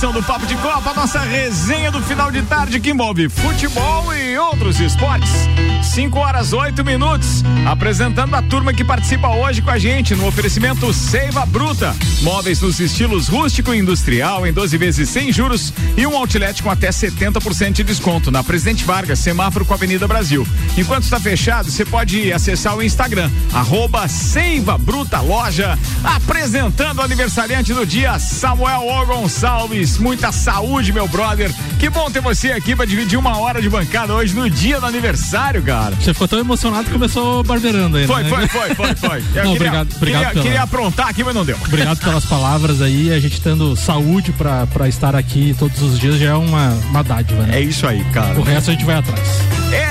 edição do Papo de Copa, nossa resenha do final de tarde que envolve futebol e outros esportes. 5 horas 8 minutos. Apresentando a turma que participa hoje com a gente no oferecimento Seiva Bruta. Móveis nos estilos rústico e industrial em 12 vezes sem juros e um outlet com até 70% de desconto na Presidente Vargas, semáforo com a Avenida Brasil. Enquanto está fechado, você pode acessar o Instagram, arroba Seiva Bruta Loja, apresentando o aniversariante do dia, Samuel O Gonçalves. Muita saúde, meu brother. Que bom ter você aqui para dividir uma hora de bancada hoje no dia do aniversário, cara. Você ficou tão emocionado que começou barbeirando aí, Foi, né? foi, foi, foi, foi. Eu Não, queria, obrigado- obrigado queria, pela- queria aprontar aqui, mas não deu. Obrigado pelas palavras aí, a gente tendo saúde pra, pra estar aqui todos os dias já é uma, uma dádiva, né? É isso aí, cara. O resto a gente vai atrás.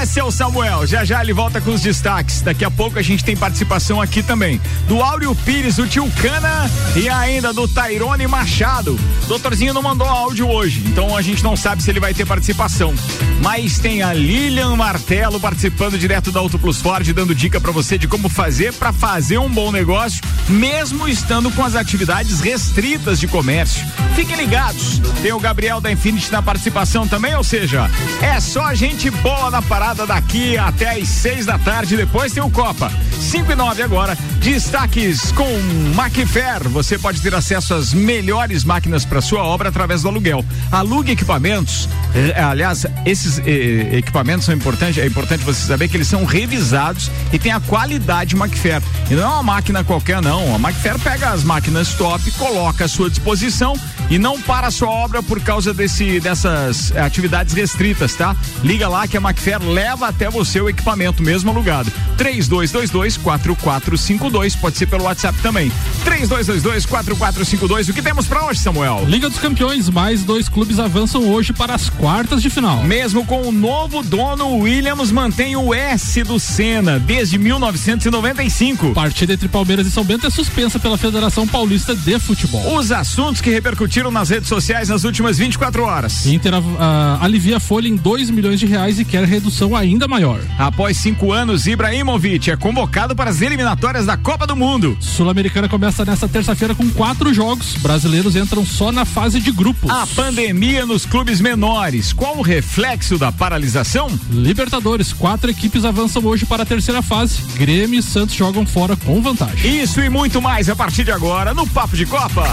Esse é o Samuel. Já já ele volta com os destaques. Daqui a pouco a gente tem participação aqui também do Áureo Pires, do Tio Cana e ainda do Tairone Machado. Doutorzinho não mandou áudio hoje, então a gente não sabe se ele vai ter participação. Mas tem a Lilian Martelo participando direto da Auto Plus Ford, dando dica pra você de como fazer pra fazer um bom negócio, mesmo estando com as atividades restritas de comércio. Fiquem ligados. Tem o Gabriel da Infinity na participação também, ou seja, é só gente boa na parada daqui até às seis da tarde. Depois tem o Copa. 5 e 9 agora. Destaques com Macfair. Você pode ter acesso às melhores máquinas para sua obra através do aluguel. Alugue equipamentos. Eh, aliás, esses eh, equipamentos são importantes. É importante você saber que eles são revisados e tem a qualidade Macfair. E não é uma máquina qualquer, não. A Macfair pega as máquinas top, coloca à sua disposição e não para a sua obra por causa desse, dessas eh, atividades restritas, tá? Liga lá que a Macfair leva até você o equipamento mesmo alugado. 3222 4452 pode ser pelo WhatsApp também. 3222 4452. O que temos pra hoje, Samuel? Liga dos Campeões, mais dois clubes avançam hoje para as quartas de final. Mesmo com o novo dono, o Williams mantém o S do Senna desde 1995. Partida entre Palmeiras e São Bento é suspensa pela Federação Paulista de Futebol. Os assuntos que repercutiram nas redes sociais nas últimas 24 horas. Inter ah, alivia a folha em 2 milhões de reais e quer redução ainda maior. Após cinco anos, Ibrahimovic é convocado para as eliminatórias da Copa do Mundo. Sul-Americana começa nesta terça-feira com quatro jogos. Brasileiros entram só na fase de grupos. A pandemia nos clubes menores. Qual o reflexo da paralisação? Libertadores, quatro equipes avançam hoje para a terceira fase. Grêmio e Santos jogam fora com vantagem. Isso e muito mais a partir de agora no Papo de Copa.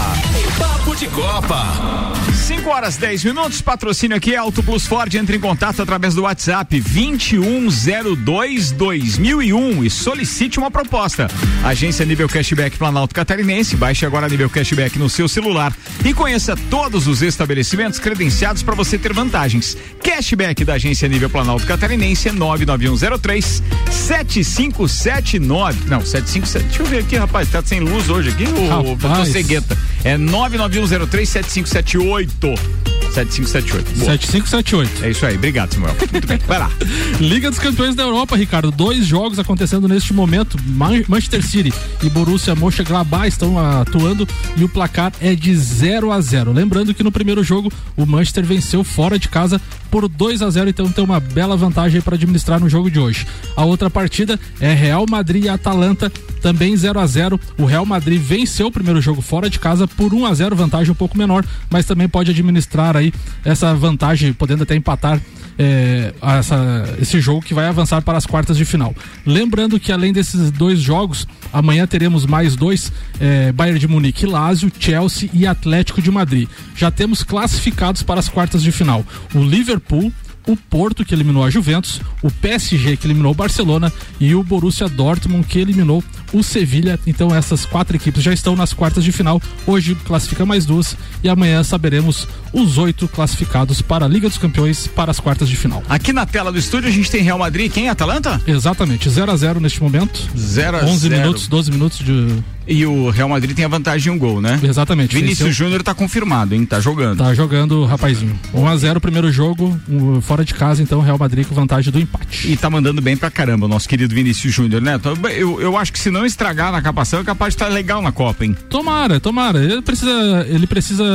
Papo de Copa. 5 horas 10 minutos. Patrocínio aqui é Auto Plus Ford. Entre em contato através do WhatsApp 2102 2001 e solicite uma proposta. Agência Nível Cashback Planalto Catarinense. Baixe agora Nível Cashback no seu celular e conheça todos os estabelecimentos credenciados para você ter vantagens. Cashback da Agência Nível Planalto Catarinense é 99103 7579. Não, 757. Deixa eu ver aqui, rapaz. Tá sem luz hoje aqui? Ô, tô cegueta. É 99103 7578. 7578. Boa. 7578. É isso aí, obrigado, Samuel. Muito bem, vai lá. Liga dos Campeões da Europa, Ricardo. Dois jogos acontecendo neste momento. Man- Manchester City e Borussia Mönchengladbach estão atuando e o placar é de 0 a 0. Lembrando que no primeiro jogo o Manchester venceu fora de casa por 2 a 0, então tem uma bela vantagem para administrar no jogo de hoje. A outra partida é Real Madrid e Atalanta, também 0 a 0. O Real Madrid venceu o primeiro jogo fora de casa por 1 a 0, vantagem um pouco menor, mas também pode administrar aí essa vantagem, podendo até empatar é, essa- esse jogo que vai avançar para as quartas de final. Lembrando que além desses dois jogos, amanhã teremos mais dois: é, Bayern de Munique, Lazio, Chelsea e Atlético de Madrid. Já temos classificados para as quartas de final: o Liverpool. O Porto, que eliminou a Juventus, o PSG, que eliminou o Barcelona, e o Borussia Dortmund, que eliminou o Sevilha. Então, essas quatro equipes já estão nas quartas de final. Hoje classifica mais duas, e amanhã saberemos os oito classificados para a Liga dos Campeões para as quartas de final. Aqui na tela do estúdio a gente tem Real Madrid. Quem? Atalanta? Exatamente, 0 a 0 neste momento. 0 a 11 0. minutos, 12 minutos de. E o Real Madrid tem a vantagem de um gol, né? Exatamente. Vinícius. Júnior tá confirmado, hein? Tá jogando. Tá jogando rapazinho. 1 a 0 o primeiro jogo, um, fora de casa, então Real Madrid com vantagem do empate. E tá mandando bem pra caramba o nosso querido Vinícius Júnior, né? Então, Eu, eu acho que se não estragar na capação, é capaz de estar legal na Copa, hein? Tomara, tomara. Ele precisa, ele precisa,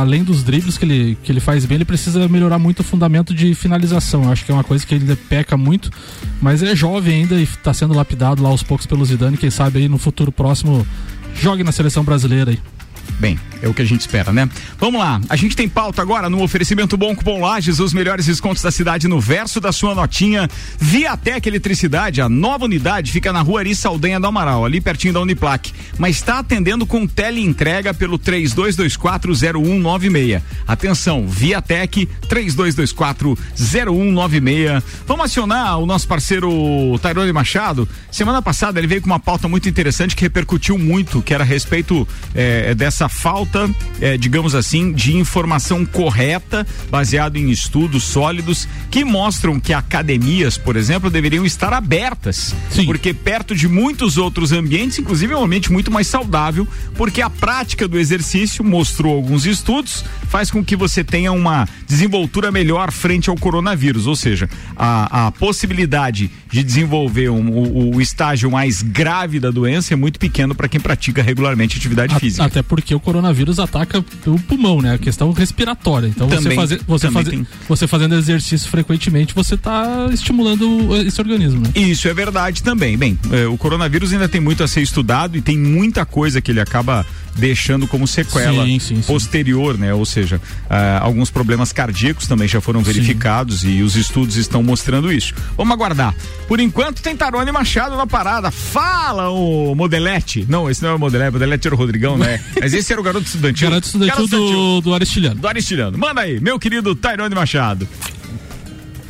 além dos dribles que ele, que ele faz bem, ele precisa melhorar muito o fundamento de finalização. Eu acho que é uma coisa que ele peca muito, mas é jovem ainda e tá sendo lapidado lá aos poucos pelo Zidane. Quem sabe aí no futuro próximo jogue na seleção brasileira aí. Bem, é o que a gente espera, né? Vamos lá, a gente tem pauta agora no oferecimento Bom Cupom Lages, os melhores descontos da cidade no verso da sua notinha. Viatec Eletricidade, a nova unidade fica na rua Ari Saldanha do Amaral, ali pertinho da Uniplac, mas está atendendo com teleentrega pelo 32240196. Atenção, Viatec 32240196. Vamos acionar o nosso parceiro Tairone Machado. Semana passada ele veio com uma pauta muito interessante que repercutiu muito, que era a respeito eh, dessa falta falta, é, digamos assim, de informação correta, baseado em estudos sólidos, que mostram que academias, por exemplo, deveriam estar abertas. Sim. Porque perto de muitos outros ambientes, inclusive é um ambiente muito mais saudável, porque a prática do exercício, mostrou alguns estudos, faz com que você tenha uma desenvoltura melhor frente ao coronavírus. Ou seja, a, a possibilidade de desenvolver um, o, o, estágio mais grave da doença é muito pequeno para quem pratica regularmente atividade a, física. Até porque o coronavírus ataca o pulmão, né? A questão respiratória. Então também, você, fazer, você, fazer, você fazendo exercício frequentemente, você está estimulando esse organismo, né? Isso é verdade também. Bem, é, o coronavírus ainda tem muito a ser estudado e tem muita coisa que ele acaba deixando como sequela sim, sim, posterior, né? Ou seja, uh, alguns problemas cardíacos também já foram verificados e os estudos estão mostrando isso. Vamos aguardar. Por enquanto tem Tarone Machado na parada. Fala o Modelete. Não, esse não é o Modelete, o Modelete era o Rodrigão, né? Mas esse era o garoto estudantil. Garoto estudantil, do, do Aristiliano. Do Aristiliano. Manda aí, meu querido Tairone Machado.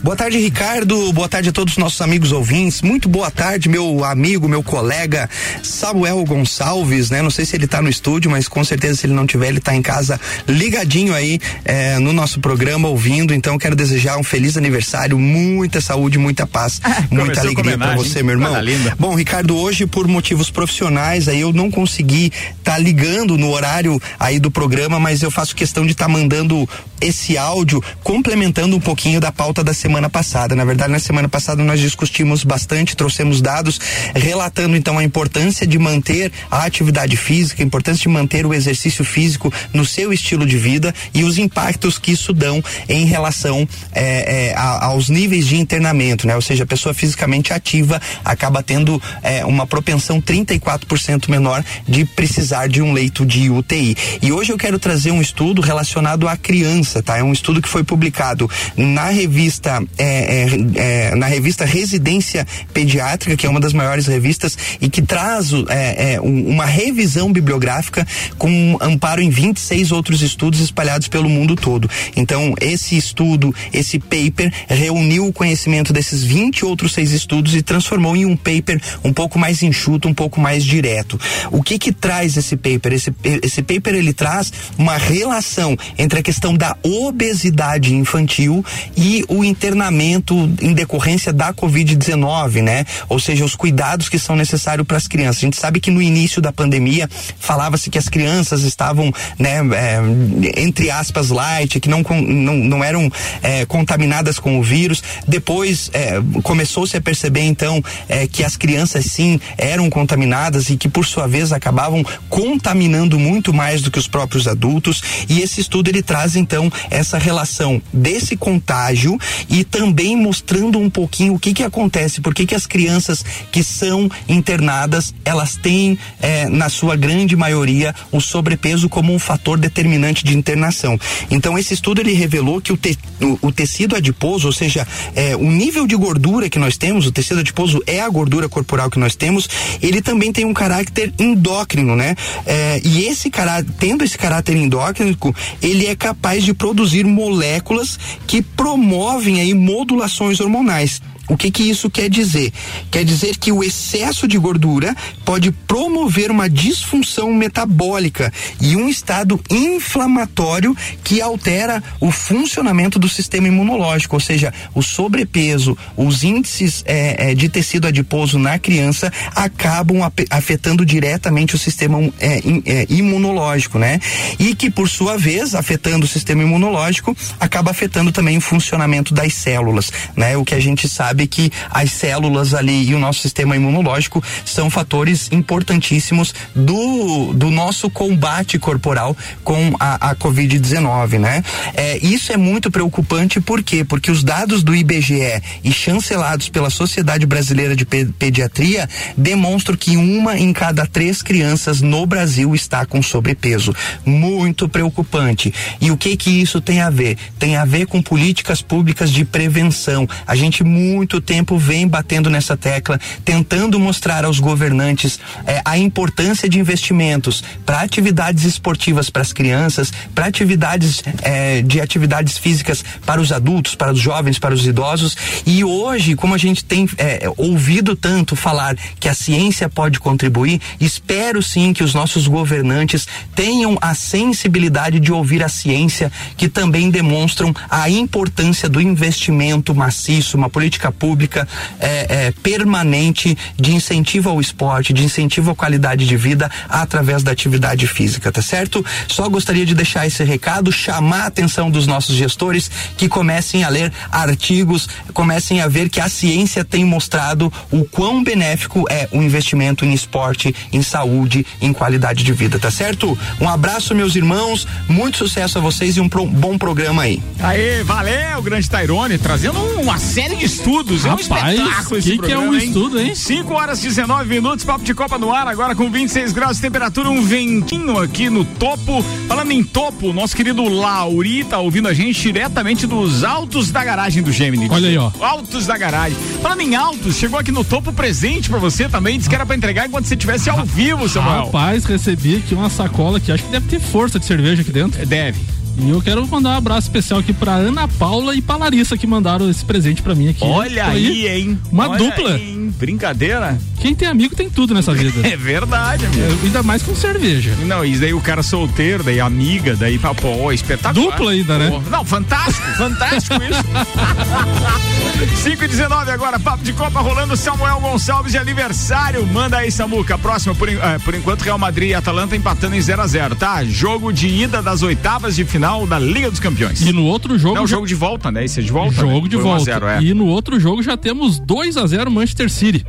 Boa tarde, Ricardo. Boa tarde a todos os nossos amigos ouvintes. Muito boa tarde, meu amigo, meu colega Samuel Gonçalves, né? Não sei se ele está no estúdio, mas com certeza se ele não tiver, ele está em casa ligadinho aí é, no nosso programa, ouvindo. Então, quero desejar um feliz aniversário, muita saúde, muita paz, ah, muita alegria para você, meu irmão. Bom, Ricardo, hoje por motivos profissionais aí eu não consegui estar tá ligando no horário aí do programa, mas eu faço questão de estar tá mandando esse áudio complementando um pouquinho da pauta da semana passada. Na verdade, na semana passada nós discutimos bastante, trouxemos dados relatando então a importância de manter a atividade física, a importância de manter o exercício físico no seu estilo de vida e os impactos que isso dão em relação é, é, a, aos níveis de internamento, né? Ou seja, a pessoa fisicamente ativa acaba tendo é, uma propensão 34% menor de precisar de um leito de UTI. E hoje eu quero trazer um estudo relacionado à criança, tá? É um estudo que foi publicado na revista é, é, é, na revista Residência Pediátrica, que é uma das maiores revistas e que traz é, é, um, uma revisão bibliográfica com amparo em 26 outros estudos espalhados pelo mundo todo. Então, esse estudo, esse paper, reuniu o conhecimento desses 20 outros seis estudos e transformou em um paper um pouco mais enxuto, um pouco mais direto. O que que traz esse paper? Esse, esse paper ele traz uma relação entre a questão da obesidade infantil e o inter internamento em decorrência da Covid-19, né? Ou seja, os cuidados que são necessários para as crianças. A gente sabe que no início da pandemia falava-se que as crianças estavam, né, é, entre aspas, light, que não, não, não eram é, contaminadas com o vírus. Depois é, começou-se a perceber, então, é, que as crianças sim eram contaminadas e que, por sua vez, acabavam contaminando muito mais do que os próprios adultos. E esse estudo ele traz, então, essa relação desse contágio e também mostrando um pouquinho o que que acontece, por que que as crianças que são internadas, elas têm, é, na sua grande maioria, o sobrepeso como um fator determinante de internação. Então, esse estudo ele revelou que o, te, o, o tecido adiposo, ou seja, é, o nível de gordura que nós temos, o tecido adiposo é a gordura corporal que nós temos, ele também tem um caráter endócrino, né? É, e esse caráter, tendo esse caráter endócrino, ele é capaz de produzir moléculas que promovem aí modulações hormonais. O que que isso quer dizer? Quer dizer que o excesso de gordura pode promover uma disfunção metabólica e um estado inflamatório que altera o funcionamento do sistema imunológico, ou seja, o sobrepeso, os índices é, é, de tecido adiposo na criança acabam afetando diretamente o sistema é, imunológico, né? E que por sua vez, afetando o sistema imunológico, acaba afetando também o funcionamento das células, né? O que a gente sabe sabe que as células ali e o nosso sistema imunológico são fatores importantíssimos do, do nosso combate corporal com a, a Covid-19, né? É, isso é muito preocupante, por quê? Porque os dados do IBGE e chancelados pela Sociedade Brasileira de Pediatria demonstram que uma em cada três crianças no Brasil está com sobrepeso. Muito preocupante. E o que que isso tem a ver? Tem a ver com políticas públicas de prevenção. A gente muito tempo vem batendo nessa tecla, tentando mostrar aos governantes eh, a importância de investimentos para atividades esportivas para as crianças, para atividades eh, de atividades físicas para os adultos, para os jovens, para os idosos. E hoje, como a gente tem eh, ouvido tanto falar que a ciência pode contribuir, espero sim que os nossos governantes tenham a sensibilidade de ouvir a ciência, que também demonstram a importância do investimento maciço, uma política pública é, é, permanente de incentivo ao esporte, de incentivo à qualidade de vida através da atividade física, tá certo? Só gostaria de deixar esse recado, chamar a atenção dos nossos gestores que comecem a ler artigos, comecem a ver que a ciência tem mostrado o quão benéfico é o investimento em esporte, em saúde, em qualidade de vida, tá certo? Um abraço, meus irmãos, muito sucesso a vocês e um pro, bom programa aí. Aê, valeu, grande Tairone, trazendo uma série de estudos. Rapaz, é um espetáculo esse que programa, que é um hein? estudo, hein? 5 horas e 19 minutos, papo de Copa no ar, agora com 26 graus de temperatura, um ventinho aqui no topo. Falando em topo, nosso querido Lauri tá ouvindo a gente diretamente dos altos da garagem do Gemini. Olha aí, ó. Altos da garagem. Falando em altos, chegou aqui no topo presente para você também, disse que era pra entregar enquanto você estivesse ao vivo, Samuel. Rapaz, recebi aqui uma sacola que acho que deve ter força de cerveja aqui dentro. Deve. E eu quero mandar um abraço especial aqui pra Ana Paula e pra Larissa que mandaram esse presente pra mim aqui. Olha aí, hein? Uma Olha dupla. Aí, hein? Brincadeira? Quem tem amigo tem tudo nessa vida. é verdade, amigo. É, ainda mais com cerveja. Não, e daí o cara solteiro, daí amiga, daí pô, espetacular. Dupla ainda, né? Não, fantástico, fantástico isso. 5 e 19 agora, papo de Copa rolando Samuel Gonçalves de aniversário. Manda aí, Samuca. Próxima, por, uh, por enquanto, Real Madrid e Atalanta empatando em 0 a 0 tá? Jogo de ida das oitavas de final da Liga dos Campeões. E no outro jogo. Não, já... jogo de volta, né? Esse é de volta. Jogo né? de volta. 0, é. E no outro jogo já temos 2 a 0 Manchester City.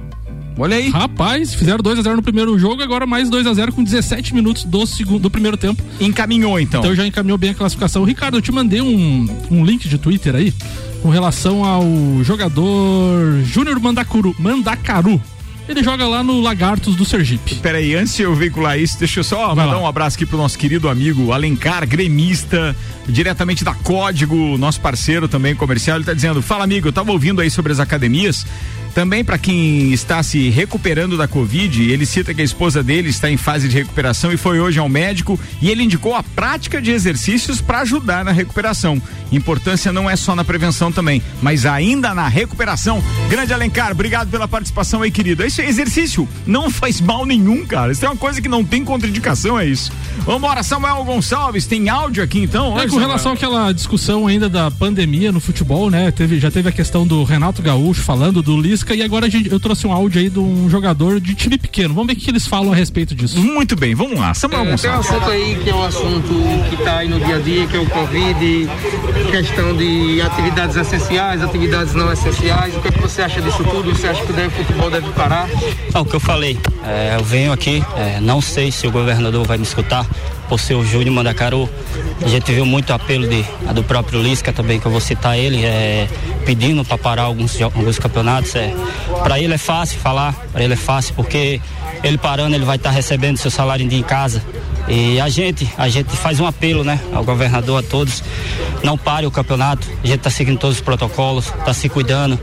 Olha aí. Rapaz, fizeram 2 a 0 no primeiro jogo, agora mais 2 a 0 com 17 minutos do segundo do primeiro tempo. Encaminhou então. Então já encaminhou bem a classificação. Ricardo, eu te mandei um, um link de Twitter aí com relação ao jogador Júnior Mandacuru, Mandacaru. Ele joga lá no Lagartos do Sergipe. Peraí, antes de eu veicular isso, deixa eu só Vai mandar lá. um abraço aqui pro nosso querido amigo Alencar, gremista, diretamente da Código, nosso parceiro também comercial. Ele tá dizendo: Fala, amigo, eu tava ouvindo aí sobre as academias. Também para quem está se recuperando da Covid, ele cita que a esposa dele está em fase de recuperação e foi hoje ao médico e ele indicou a prática de exercícios para ajudar na recuperação. Importância não é só na prevenção também, mas ainda na recuperação. Grande Alencar, obrigado pela participação aí, querido. Esse exercício não faz mal nenhum, cara. Isso é uma coisa que não tem contraindicação, é isso. Vambora, Samuel Gonçalves, tem áudio aqui então? É, com relação àquela discussão ainda da pandemia no futebol, né? Teve, já teve a questão do Renato Gaúcho falando do Lisca e agora gente, eu trouxe um áudio aí de um jogador de time pequeno. Vamos ver o que eles falam a respeito disso. Muito bem, vamos lá. Samuel é, Tem um assunto aí que é um assunto que está aí no dia a dia, que é o Covid, questão de atividades essenciais, atividades não essenciais. O que, é que você acha disso tudo? Você acha que deve, o futebol deve parar? É o que eu falei. É, eu venho aqui, é, não sei se o governador vai me escutar, por ser o Júnior Mandacaru. A gente viu muito apelo de, do próprio Lisca também, que eu vou citar ele, é, pedindo para parar alguns, alguns campeonatos. É, para ele é fácil falar, para ele é fácil, porque ele parando, ele vai estar tá recebendo seu salário em casa. E a gente, a gente faz um apelo, né, ao governador, a todos, não pare o campeonato. A gente está seguindo todos os protocolos, está se cuidando.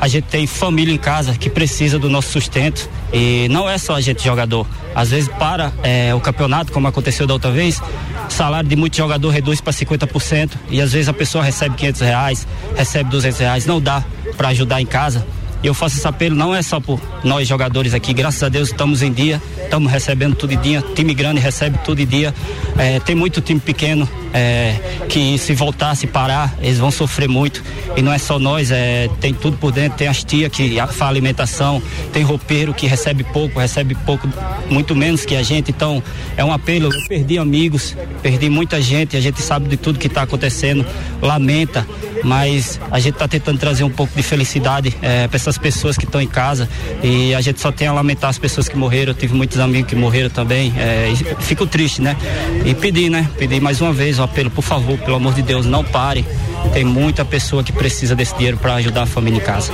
A gente tem família em casa que precisa do nosso sustento e não é só a gente jogador. Às vezes para é, o campeonato, como aconteceu da outra vez, salário de muito jogador reduz para 50% e às vezes a pessoa recebe 500 reais, recebe 200 reais, não dá para ajudar em casa. Eu faço esse apelo não é só por nós jogadores aqui, graças a Deus estamos em dia, estamos recebendo tudo dia, time grande recebe tudo dia. É, tem muito time pequeno é, que se voltar, se parar, eles vão sofrer muito. E não é só nós, é, tem tudo por dentro, tem as tia que faz alimentação, tem roupeiro que recebe pouco, recebe pouco, muito menos que a gente. Então é um apelo. Eu perdi amigos, perdi muita gente, a gente sabe de tudo que está acontecendo, lamenta, mas a gente está tentando trazer um pouco de felicidade é, essas pessoas que estão em casa e a gente só tem a lamentar as pessoas que morreram. Eu tive muitos amigos que morreram também. É, fico triste, né? E pedir, né? Pedir mais uma vez o apelo, por favor, pelo amor de Deus, não pare. Tem muita pessoa que precisa desse dinheiro para ajudar a família em casa.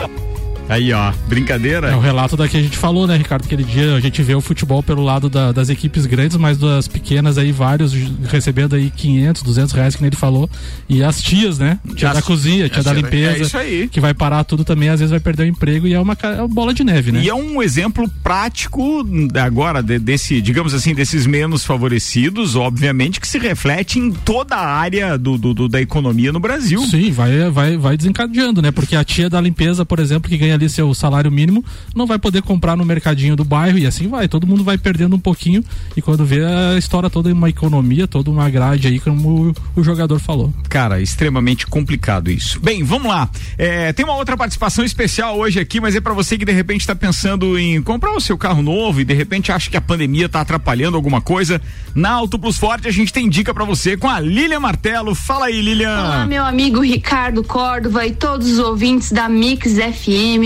Aí, ó, brincadeira. É o relato da que a gente falou, né, Ricardo? Aquele dia a gente vê o futebol pelo lado da, das equipes grandes, mas das pequenas aí, vários recebendo aí 500, 200 reais, que nem ele falou. E as tias, né? Tia as, da cozinha, tia da limpeza. É isso aí. Que vai parar tudo também, às vezes vai perder o emprego e é uma, é uma bola de neve, né? E é um exemplo prático agora de, desse, digamos assim, desses menos favorecidos, obviamente, que se reflete em toda a área do, do, do da economia no Brasil. Sim, vai, vai, vai desencadeando, né? Porque a tia da limpeza, por exemplo, que ganha ali seu salário mínimo, não vai poder comprar no mercadinho do bairro e assim vai. Todo mundo vai perdendo um pouquinho e quando vê a história toda uma economia, toda uma grade aí, como o, o jogador falou. Cara, extremamente complicado isso. Bem, vamos lá. É, tem uma outra participação especial hoje aqui, mas é para você que de repente está pensando em comprar o seu carro novo e de repente acha que a pandemia está atrapalhando alguma coisa. Na Auto Plus Forte a gente tem dica para você com a Lilian Martelo. Fala aí, Lilian. Olá, meu amigo Ricardo Córdova e todos os ouvintes da Mix FM.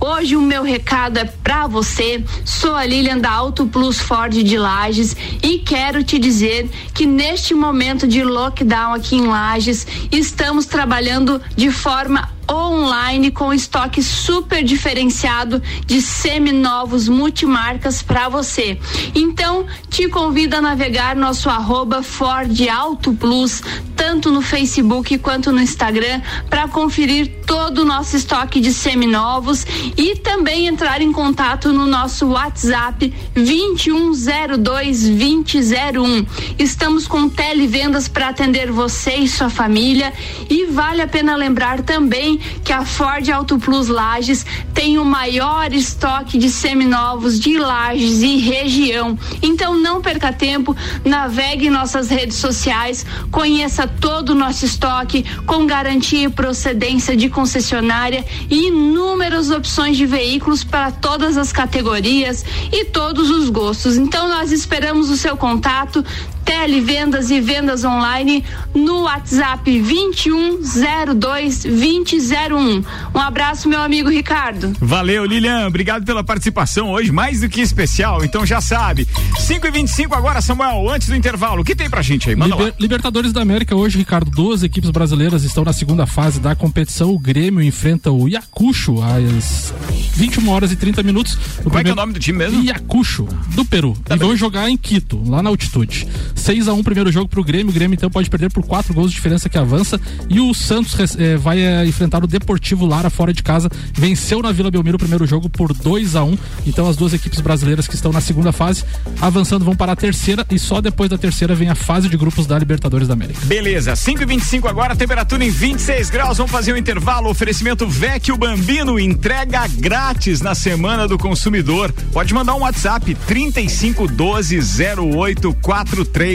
Hoje o meu recado é para você. Sou a Lilian da Auto Plus Ford de Lages e quero te dizer que neste momento de lockdown aqui em Lages, estamos trabalhando de forma online com estoque super diferenciado de seminovos multimarcas para você. Então, te convido a navegar nosso arroba Ford Auto Plus, tanto no Facebook quanto no Instagram, para conferir todo o nosso estoque de seminovos e também entrar em contato no nosso WhatsApp 2102 2001. Estamos com televendas para atender você e sua família e vale a pena lembrar também que a Ford Auto Plus Lages tem o maior estoque de seminovos de Lages e região. Então não perca tempo, navegue em nossas redes sociais, conheça todo o nosso estoque com garantia e procedência de concessionária e inúmeras opções de veículos para todas as categorias e todos os gostos. Então nós esperamos o seu contato televendas e vendas online no WhatsApp 2102 2001. Um abraço, meu amigo Ricardo. Valeu, Lilian. Obrigado pela participação hoje, mais do que especial. Então já sabe. 5 e 25 agora, Samuel, antes do intervalo. O que tem pra gente aí? Manda Liber, lá. Libertadores da América hoje, Ricardo. Duas equipes brasileiras estão na segunda fase da competição. O Grêmio enfrenta o Iacucho às 21 horas e 30 minutos. O Como primeiro... é que é o nome do time mesmo? Iacucho, do Peru. Tá e bem. vão jogar em Quito, lá na altitude. 6 a 1 primeiro jogo pro Grêmio. O Grêmio então pode perder por quatro gols de diferença que avança. E o Santos eh, vai eh, enfrentar o Deportivo Lara fora de casa. Venceu na Vila Belmiro o primeiro jogo por 2 a 1 Então as duas equipes brasileiras que estão na segunda fase avançando vão para a terceira e só depois da terceira vem a fase de grupos da Libertadores da América. Beleza, 5 e 25 agora, temperatura em 26 graus. Vamos fazer um intervalo. Oferecimento Vecchio Bambino, entrega grátis na semana do consumidor. Pode mandar um WhatsApp 3512 0843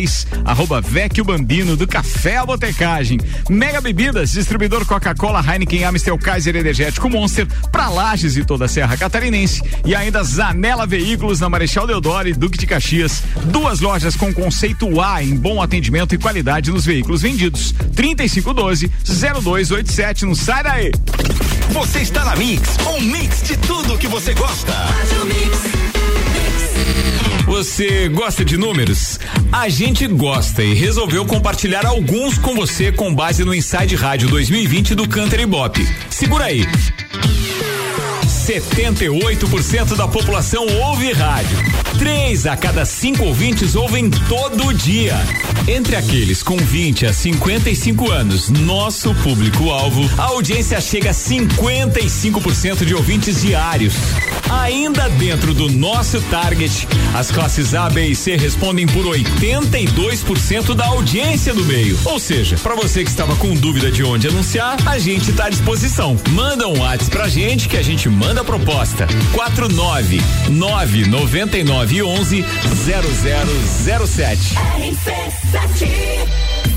arroba Vecchio Bambino, do Café à Botecagem. Mega Bebidas, distribuidor Coca-Cola, Heineken, Amstel, Kaiser Energético Monster, pra Lages e toda a Serra Catarinense. E ainda Zanela Veículos, na Marechal Deodoro e Duque de Caxias. Duas lojas com conceito A em bom atendimento e qualidade nos veículos vendidos. 3512 0287, não sai daí. Você está na Mix, um mix de tudo que você gosta. Faz o mix. Você gosta de números? A gente gosta e resolveu compartilhar alguns com você com base no Inside Rádio 2020 do Canter Bop. Segura aí. 78% da população ouve rádio. Três a cada cinco ouvintes ouvem todo dia. Entre aqueles com 20 a 55 anos, nosso público-alvo, a audiência chega a 55% de ouvintes diários. Ainda dentro do nosso target, as classes A, B e C respondem por 82% da audiência do meio. Ou seja, para você que estava com dúvida de onde anunciar, a gente está à disposição. Manda um WhatsApp pra gente que a gente manda a proposta. 49 999 11 0007. RC7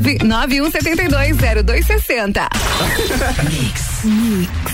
991720260. Mix. Mix.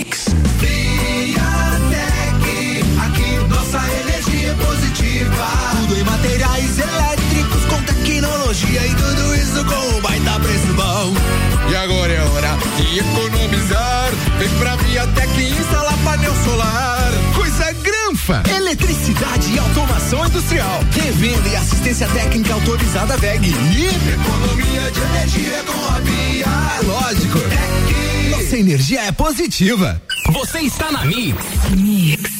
Mix. Viatec, aqui nossa energia é positiva. Tudo em materiais elétricos com tecnologia e tudo isso com um baita preço bom. E agora é hora de economizar. Vem pra Viatec instalar painel solar. Coisa granfa. Eletricidade e automação industrial. Revenda e assistência técnica autorizada VEG. E economia de energia com a Via. É lógico. É que nossa energia é positiva. Você está na Mix. Mix.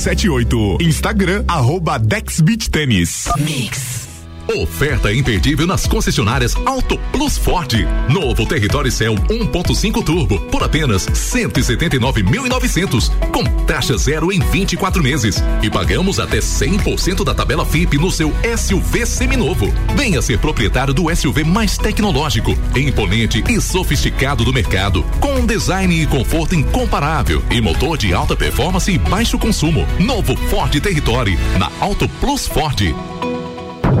78. Instagram, arroba Dex Beach Tênis. Mix. Oferta imperdível nas concessionárias Auto Plus Ford. Novo Território Cell 1.5 Turbo por apenas 179.900 com taxa zero em 24 meses e pagamos até 100% da tabela FIP no seu SUV seminovo. Venha ser proprietário do SUV mais tecnológico, imponente e sofisticado do mercado, com um design e conforto incomparável e motor de alta performance e baixo consumo. Novo Ford Território na Auto Plus Ford.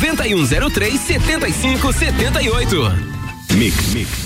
99103 7578. Mix, mix, mix.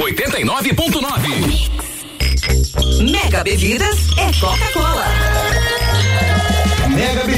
89.9. Mega Bebidas é Coca-Cola.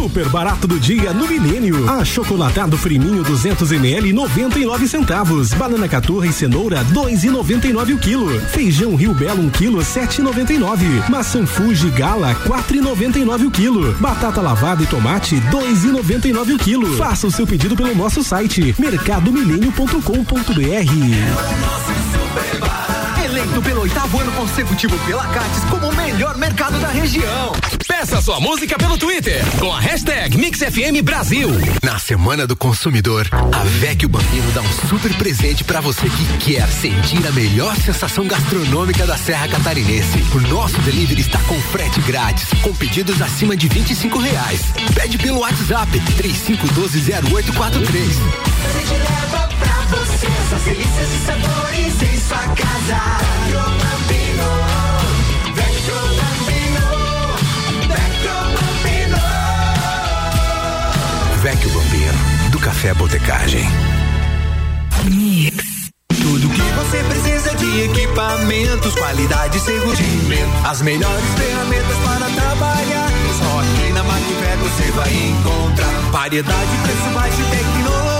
Super barato do dia no Milênio. Achocolatado Friminho 200 ml 99 centavos. Banana caturra e cenoura 2,99 o quilo. Feijão Rio Belo 1 quilo 7,99. Maçã Fuji Gala 4,99 o quilo. Batata lavada e tomate 2,99 o quilo. Faça o seu pedido pelo nosso site mercadomilênio.com.br. Eleito pelo oitavo ano consecutivo pela Cates como o melhor mercado da região. Peça sua música pelo Twitter com a hashtag MixFM Brasil. Na Semana do Consumidor, a Vecchio Bambino dá um super presente para você que quer sentir a melhor sensação gastronômica da Serra Catarinense. O nosso delivery está com frete grátis, com pedidos acima de 25 reais. Pede pelo WhatsApp 35120843. A gente leva pra você essas delícias e sabores em sua casa. Vecchio Bambino, do Café Botecagem. Tudo que você precisa de equipamentos, qualidade e segurança. As melhores ferramentas para trabalhar. Só aqui na Macfer você vai encontrar variedade, preço baixo e tecnologia.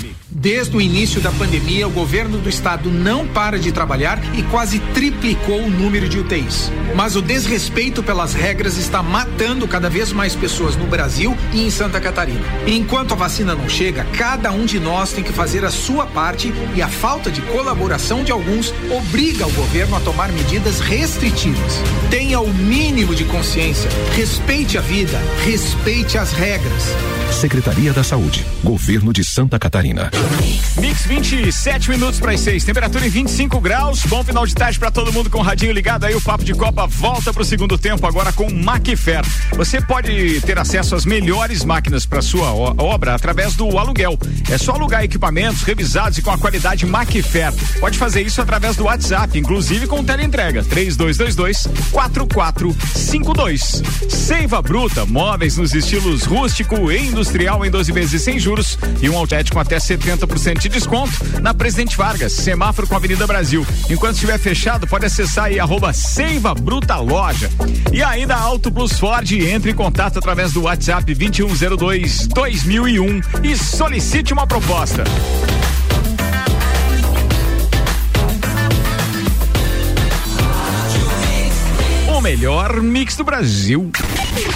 Desde o início da pandemia, o governo do estado não para de trabalhar e quase triplicou o número de UTIs. Mas o desrespeito pelas regras está matando cada vez mais pessoas no Brasil e em Santa Catarina. Enquanto a vacina não chega, cada um de nós tem que fazer a sua parte e a falta de colaboração de alguns obriga o governo a tomar medidas restritivas. Tenha o mínimo de consciência, respeite a vida, respeite as regras. Secretaria da Saúde, Governo de Santa Catarina. Mix 27 minutos para as 6, temperatura em 25 graus. Bom final de tarde para todo mundo com o radinho ligado aí. O Papo de Copa volta para o segundo tempo agora com Macfer. Você pode ter acesso às melhores máquinas para sua obra através do aluguel. É só alugar equipamentos revisados e com a qualidade Macfer. Pode fazer isso através do WhatsApp, inclusive com teleentrega 3222 4452. Seiva Bruta, móveis nos estilos rústico e industrial em 12 vezes sem juros e um outlet com até 70% de desconto na Presidente Vargas, semáforo com a Avenida Brasil. Enquanto estiver fechado, pode acessar aí arroba Seiva Bruta Loja. E ainda Auto Plus Ford, entre em contato através do WhatsApp 2102 2001 e solicite uma proposta. Melhor mix do Brasil.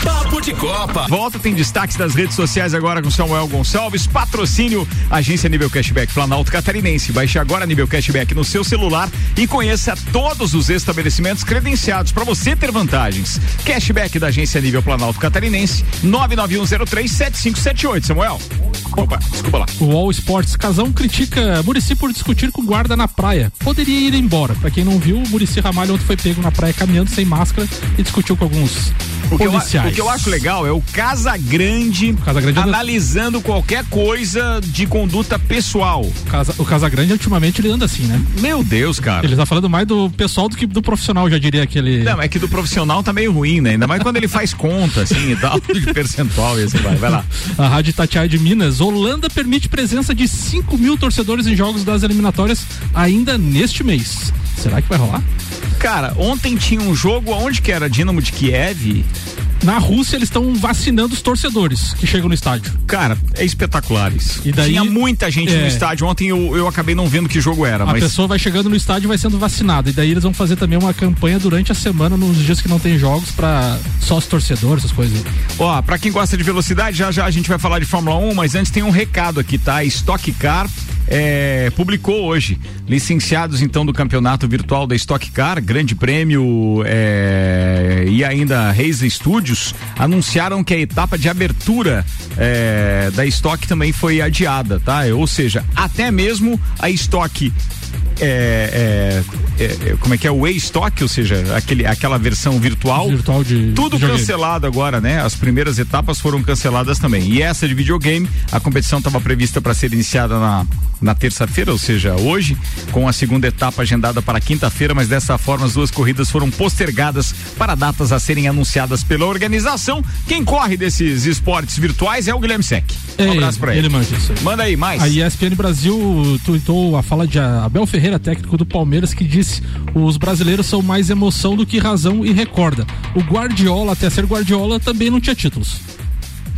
Papo de Copa. Volta tem destaques das redes sociais agora com Samuel Gonçalves. Patrocínio Agência Nível Cashback Planalto Catarinense. Baixe agora Nível Cashback no seu celular e conheça todos os estabelecimentos credenciados para você ter vantagens. Cashback da Agência Nível Planalto Catarinense 991037578. Samuel. Opa, desculpa lá. O All Sports Casão critica Murici por discutir com guarda na praia. Poderia ir embora. Pra quem não viu, o Murici Ramalho ontem foi pego na praia caminhando sem máscara e discutiu com alguns O que, eu, o que eu acho legal é o Casagrande, Casagrande é do- analisando qualquer coisa de conduta pessoal. O Casa, o Casagrande, ultimamente, ele anda assim, né? Meu Deus, cara. Ele tá falando mais do pessoal do que do profissional, já diria aquele. Não, é que do profissional tá meio ruim, né? Ainda mais quando ele faz conta, assim, e tal, de percentual e assim vai. Vai lá. A Rádio Itatiaia de Minas, Holanda permite presença de 5 mil torcedores em jogos das eliminatórias ainda neste mês. Será que vai rolar? Cara, ontem tinha um jogo, onde que era? Dinamo de Kiev? Na Rússia, eles estão vacinando os torcedores que chegam no estádio. Cara, é espetacular isso. E daí- Tinha muita gente É. no estádio. Ontem eu, eu acabei não vendo que jogo era, A mas. pessoa vai chegando no estádio e vai sendo vacinada. E daí eles vão fazer também uma campanha durante a semana, nos dias que não tem jogos, pra sócio torcedor, essas coisas. Ó, pra quem gosta de velocidade, já já a gente vai falar de Fórmula 1, mas antes tem um recado aqui, tá? Stock Car é, publicou hoje. Licenciados então do campeonato virtual da Stock Car, Grande Prêmio é, e ainda Reis Studios anunciaram que a etapa de abertura é, da Stock também foi adiada, tá? Ou seja, até mesmo a Stock é, é, é, como é que é o Stock, ou seja, aquele, aquela versão virtual. Virtual de Tudo videogame. cancelado agora, né? As primeiras etapas foram canceladas também. E essa de videogame, a competição estava prevista para ser iniciada na, na terça-feira, ou seja, hoje, com a segunda etapa agendada para quinta-feira, mas dessa forma as duas corridas foram postergadas para datas a serem anunciadas pela organização. Quem corre desses esportes virtuais é o Guilherme Sec. Um É, abraço pra ele. ele. Manda aí, mais. A ESPN Brasil tweetou a fala de Abel Ferreira, técnico do Palmeiras, que disse: os brasileiros são mais emoção do que razão e recorda. O Guardiola, até ser Guardiola, também não tinha títulos.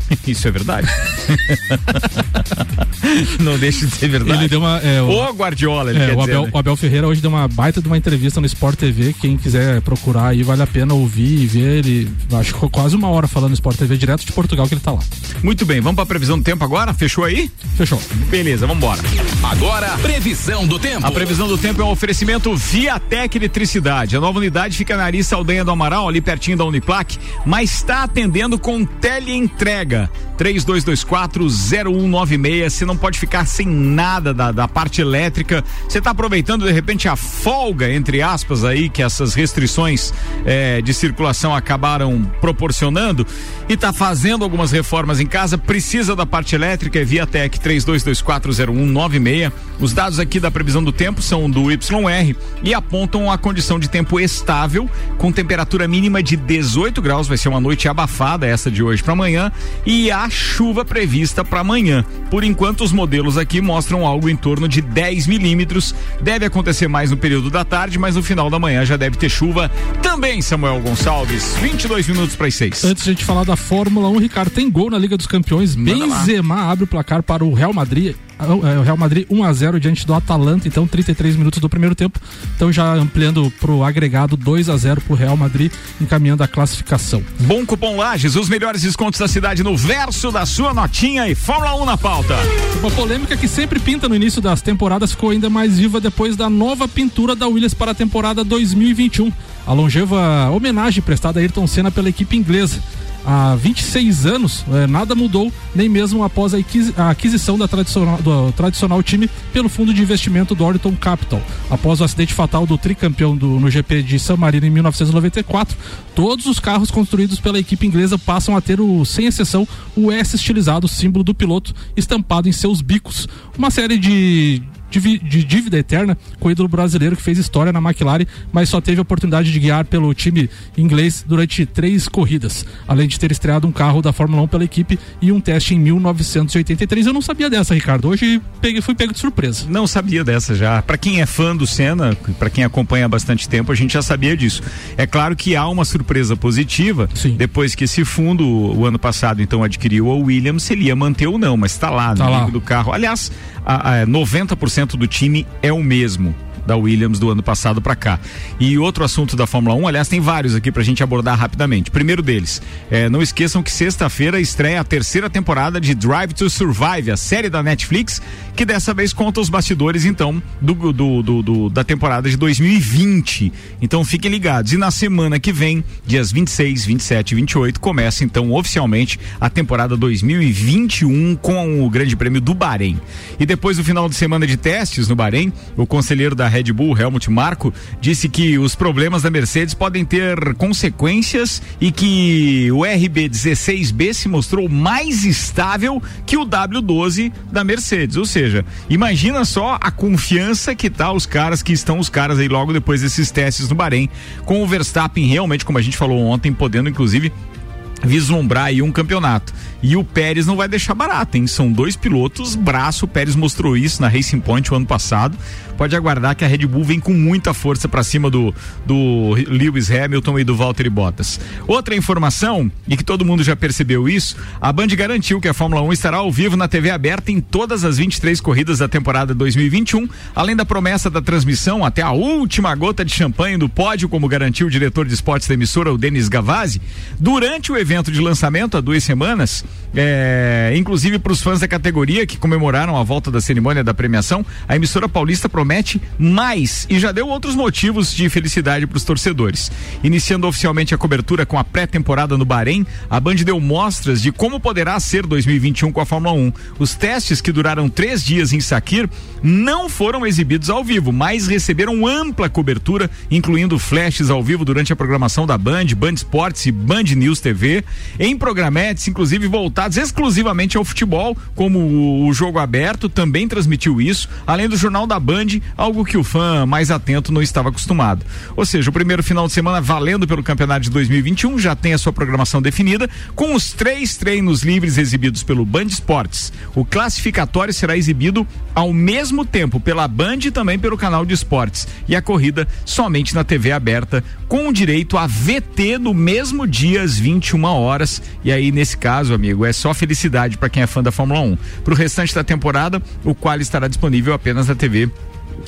Isso é verdade. não deixa de ser verdade. Ele deu uma. É, o, Ô, Guardiola, ele é, quer o, dizer, Abel, né? o Abel Ferreira hoje deu uma baita de uma entrevista no Sport TV. Quem quiser procurar aí, vale a pena ouvir e ver. Ele acho que ficou quase uma hora falando no Sport TV direto de Portugal que ele tá lá. Muito bem, vamos pra previsão do tempo agora? Fechou aí? Fechou. Beleza, vambora. Agora, previsão do tempo. A previsão do tempo é um oferecimento Viatec Eletricidade. A nova unidade fica na Ari Saldanha do Amaral, ali pertinho da Uniplac, mas está atendendo com teleentrega. Лига 32240196. Você não pode ficar sem nada da, da parte elétrica. Você está aproveitando de repente a folga, entre aspas, aí, que essas restrições eh, de circulação acabaram proporcionando e está fazendo algumas reformas em casa. Precisa da parte elétrica, é Viatec 32240196. Os dados aqui da previsão do tempo são do YR e apontam a condição de tempo estável, com temperatura mínima de 18 graus. Vai ser uma noite abafada essa de hoje para amanhã e a chuva prevista para amanhã. Por enquanto, os modelos aqui mostram algo em torno de 10 milímetros. Deve acontecer mais no período da tarde, mas no final da manhã já deve ter chuva também, Samuel Gonçalves. 22 minutos para as 6. Antes de a gente falar da Fórmula 1, Ricardo, tem gol na Liga dos Campeões. Benzema abre o placar para o Real Madrid. Ah, é, O Real Madrid 1 a 0 diante do Atalanta, então 33 minutos do primeiro tempo. Então já ampliando pro agregado 2 a 0 pro Real Madrid, encaminhando a classificação. Bom Cupom Lages, os melhores descontos da cidade no verso da sua notinha e Fórmula 1 na pauta. Uma polêmica que sempre pinta no início das temporadas ficou ainda mais viva depois da nova pintura da Williams para a temporada 2021. A longeva homenagem prestada a Ayrton Senna pela equipe inglesa. Há 26 anos, eh, nada mudou, nem mesmo após a aquisi- a aquisição da tradicional, do tradicional time pelo fundo de investimento do Orton Capital. Após o acidente fatal do tricampeão do, no GP de San Marino em 1994, todos os carros construídos pela equipe inglesa passam a ter, o, sem exceção, o S estilizado, símbolo do piloto, estampado em seus bicos. Uma série de de, vi- de dívida eterna com o ídolo brasileiro que fez história na McLaren, mas só teve a oportunidade de guiar pelo time inglês durante três corridas, além de ter estreado um carro da Fórmula 1 pela equipe e um teste em 1983. Eu não sabia dessa, Ricardo. Hoje peguei, fui pego de surpresa. Não sabia dessa já. Para quem é fã do Senna, para quem acompanha há bastante tempo, a gente já sabia disso. É claro que há uma surpresa positiva depois que esse fundo, o ano passado, então adquiriu a Williams, se ele ia manter ou não, mas está lá Tá no lá. do carro. Aliás, a, a 90% do time é o mesmo da Williams do ano passado para cá. E outro assunto da Fórmula 1, aliás, tem vários aqui pra gente abordar rapidamente. Primeiro deles, é, não esqueçam que sexta-feira estreia a terceira temporada de Drive to Survive, a série da Netflix, que dessa vez conta os bastidores, então, do, do- do- do- da temporada de 2020. Então fiquem ligados. E na semana que vem, dias 26, 27 e 28, começa então oficialmente a temporada 2021 com o Grande Prêmio do Bahrein. E depois do final de semana de testes no Bahrein, o conselheiro da Red Bull, Helmut Marko, disse que os problemas da Mercedes podem ter consequências e que o RB16B se mostrou mais estável que o W12 da Mercedes. Ou seja, imagina só a confiança que tá os caras que estão os caras aí logo depois desses testes no Bahrein, com o Verstappen realmente, como a gente falou ontem, podendo inclusive vislumbrar aí um campeonato. E o Pérez não vai deixar barato, hein? São dois pilotos, braço, o Pérez mostrou isso na Racing Point o ano passado. Pode aguardar que a Red Bull vem com muita força para cima do, do Lewis Hamilton e do Valtteri Bottas. Outra informação, e que todo mundo já percebeu isso, a Band garantiu que a Fórmula 1 estará ao vivo na TV aberta em todas as 23 corridas da temporada 2021, além da promessa da transmissão até a última gota de champanhe do pódio, como garantiu o diretor de esportes da emissora, o Denis Gavazzi. Durante o evento de lançamento, há duas semanas, É, inclusive para os fãs da categoria que comemoraram a volta da cerimônia da premiação, a emissora paulista promete mais e já deu outros motivos de felicidade para os torcedores. Iniciando oficialmente a cobertura com a pré-temporada no Bahrein, a Band deu mostras de como poderá ser 2021 com a Fórmula 1. Os testes que duraram três dias em Sakir não foram exibidos ao vivo, mas receberam ampla cobertura, incluindo flashes ao vivo durante a programação da Band, Band Sports e Band News TV, em programetes, inclusive voltados exclusivamente ao futebol, como o Jogo Aberto também transmitiu isso, além do Jornal da Band, algo que o fã mais atento não estava acostumado. Ou seja, o primeiro final de semana valendo pelo campeonato de 2021 já tem a sua programação definida, com os três treinos livres exibidos pelo Band Esportes. O classificatório será exibido ao mesmo tempo pela Band e também pelo canal de esportes. E a corrida somente na TV aberta, com direito a VT no mesmo dia às 21 horas. E aí, nesse caso, amigo, é só felicidade para quem é fã da Fórmula 1. Para o restante da temporada, o qual estará disponível apenas na TV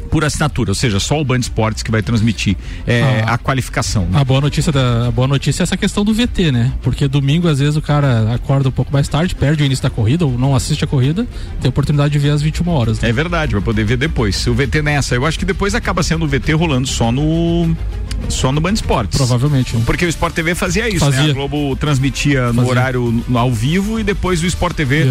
por assinatura, ou seja, só o Band Esportes que vai transmitir é, Ah. a qualificação. né? A boa notícia da a boa notícia é essa questão do VT, né? Porque domingo às vezes o cara acorda um pouco mais tarde, perde o início da corrida ou não assiste a corrida, tem a oportunidade de ver às 21 horas. né? É verdade, vai poder ver depois. O VT nessa, eu acho que depois acaba sendo o VT rolando só no só no Band Esportes. Provavelmente. Porque o Sport TV fazia isso, né? Fazia. A Globo transmitia no Fazia. horário no- ao vivo e depois o Sport TV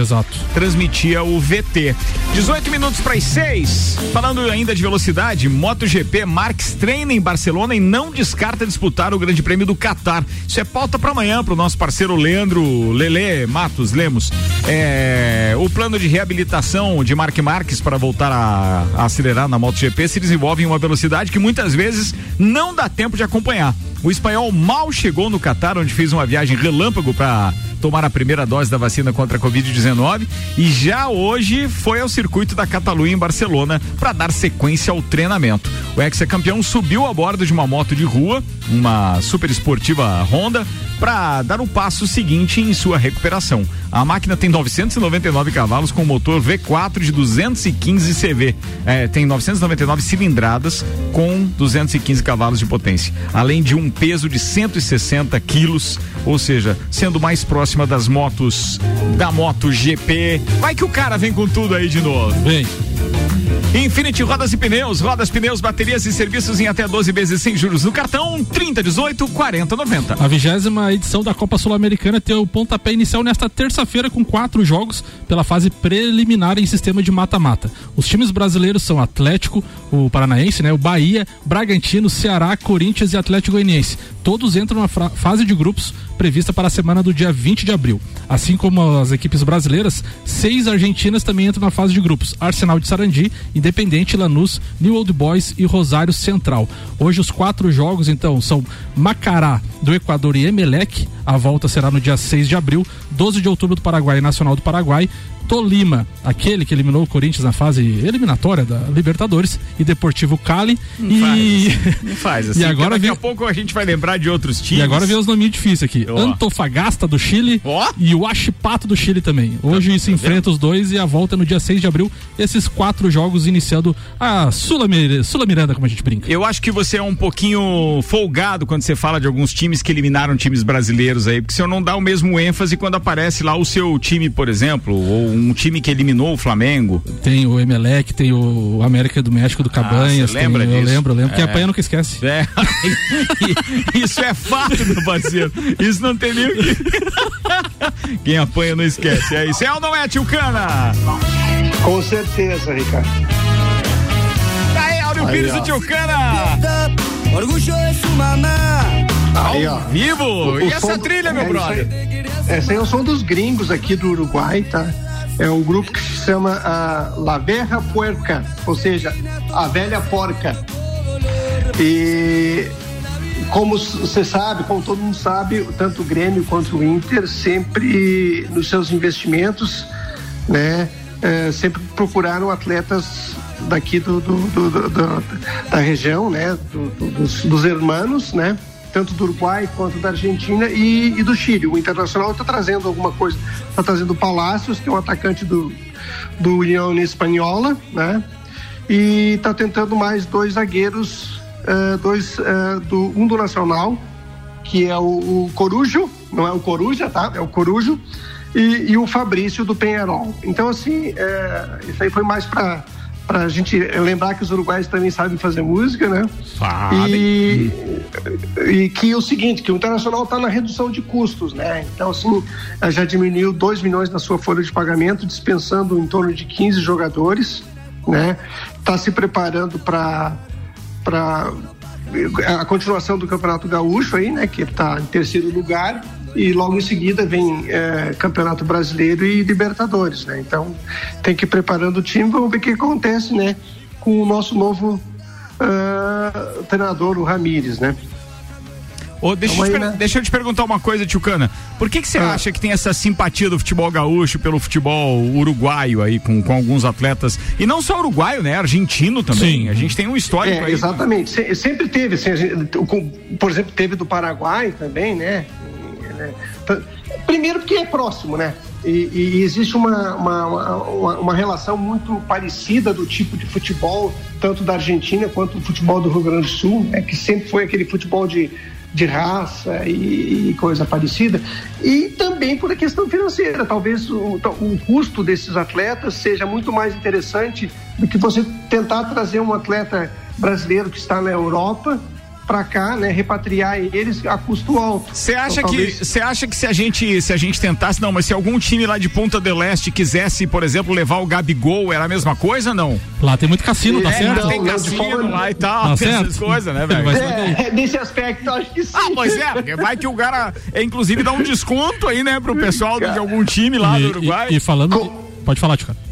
transmitia o VT. 18 minutos para as 6. Falando ainda de velocidade, MotoGP Marques treina em Barcelona e não descarta disputar o Grande Prêmio do Catar. Isso é pauta para amanhã para o nosso parceiro Leandro Lele Matos Lemos. É, o plano de reabilitação de Mark Marques para voltar a, a acelerar na MotoGP se desenvolve em uma velocidade que muitas vezes não dá tempo de acompanhar. O espanhol mal chegou no Catar, onde fez uma viagem relâmpago para tomar a primeira dose da vacina contra a Covid-19 e já hoje foi ao circuito da Catalunha em Barcelona para dar sequência ao treinamento. O ex-campeão subiu a bordo de uma moto de rua, uma super esportiva Honda, para dar o passo seguinte em sua recuperação. A máquina tem 999 cavalos com motor V4 de 215 CV. É, tem 999 cilindradas com 215 cavalos de potência, além de um peso de 160 quilos, ou seja, sendo mais próxima das motos da Moto GP. Vai que o cara vem com tudo aí de novo. Vem. Infinity Rodas e Pneus, rodas, pneus, baterias e serviços em até 12 vezes sem juros no cartão 30, 18, 40, 90. A vigésima edição da Copa Sul-Americana tem o pontapé inicial nesta terça-feira com quatro jogos pela fase preliminar em sistema de mata-mata. Os times brasileiros são Atlético, o Paranaense, né, o Bahia, Bragantino, Ceará, Corinthians e Atlético Goianiense. Todos entram na fase de grupos prevista para a semana do dia 20 de abril. Assim como as equipes brasileiras, seis argentinas também entram na fase de grupos: Arsenal de Sarandi, Independente, Lanús, New Old Boys e Rosário Central. Hoje os quatro jogos então são Macará do Equador e Emelec. A volta será no dia 6 de abril, 12 de outubro do Paraguai e Nacional do Paraguai. Tolima, aquele que eliminou o Corinthians na fase eliminatória da Libertadores, e Deportivo Cali. Não e faz, não faz assim. E agora daqui vem- a pouco a gente vai lembrar de outros times. e agora vem os nominhos difíceis aqui. Ó. Antofagasta do Chile e o Achipato do Chile também. Hoje se enfrenta os dois e a volta é no dia 6 de abril. Esses quatro jogos iniciando a Sula, Mir- Sula Miranda, como a gente brinca. Eu acho que você é um pouquinho folgado quando você fala de alguns times que eliminaram times brasileiros aí, porque senhor não dá o mesmo ênfase quando aparece lá o seu time, por exemplo, ou um time que eliminou o Flamengo. Tem o Emelec, tem o América do México do Cabanhas. Ah, lembra tem- Eu disso? lembro, eu lembro. Quem É. apanha nunca esquece. É. Isso é fato, meu parceiro. Isso não tem nem o que. Quem apanha não esquece. É isso. É ou não é, tio Cana? Com certeza, Ricardo. Aí, Áureo Aí, Pires ó. e tio Cana. Aí, ó. Ao vivo. E essa som- trilha, meu é, brother? Essa aí é o som dos gringos aqui do Uruguai, tá? É um grupo que se chama a La Verra Puerca, ou seja, a velha porca. E como você sabe, como todo mundo sabe, tanto o Grêmio quanto o Inter sempre nos seus investimentos, né, eh, sempre procuraram atletas daqui do, do- do- do- da região, né, do- do- dos, dos hermanos, né, tanto do Uruguai quanto da Argentina e, e do Chile. O Internacional está trazendo alguma coisa, está trazendo Palácios, que é um atacante do, do União Espanhola, né, e está tentando mais dois zagueiros, eh, dois eh, do um do Nacional, que é o, o Corujo, não é o Coruja, tá? É o Corujo e, e o Fabrício do Penharol. Então, assim, é, isso aí foi mais para para a gente lembrar que os uruguaios também sabem fazer música, né? E, e que o seguinte, que o Internacional está na redução de custos, né? Então, assim, já diminuiu 2 milhões da sua folha de pagamento, dispensando em torno de 15 jogadores, né? Está se preparando para para a continuação do Campeonato Gaúcho aí, né? Que está em terceiro lugar e logo em seguida vem é, Campeonato Brasileiro e Libertadores, né? Então tem que ir preparando o time, vamos ver o que acontece, né? Com o nosso novo uh, treinador, o Ramires, né? Ô, deixa, então, eu te, deixa, eu te perguntar uma coisa, Tchucana. Por que, que você ah. acha que tem essa simpatia do futebol gaúcho pelo futebol uruguaio aí, com, com alguns atletas? E não só uruguaio, né? Argentino também. Sim. A gente tem um histórico é, aí. Exatamente. Se, sempre teve, assim, gente, por exemplo, teve do Paraguai também, né? Primeiro porque é próximo, né? E, e existe uma, uma, uma, uma, relação muito parecida do tipo de futebol, tanto da Argentina quanto do futebol do Rio Grande do Sul, né? que sempre foi aquele futebol de, de raça e, e coisa parecida. E também por a questão financeira. Talvez o, o custo desses atletas seja muito mais interessante do que você tentar trazer um atleta brasileiro que está na Europa para cá, né, repatriar eles a custo alto. Você acha então, que você acha que se a gente se a gente tentasse não, mas se algum time lá de Ponta del Este quisesse, por exemplo, levar o Gabigol, era a mesma coisa não? Lá tem muito cassino, tá é, certo? Não, tem cassino forma... lá e tal, tá essas coisas, né, velho? É, nesse aspecto, acho que sim. Ah, pois é, porque vai que o cara é, inclusive dá um desconto aí, né, pro pessoal de algum time lá e, do Uruguai. E, e falando, Com... pode falar, Tico.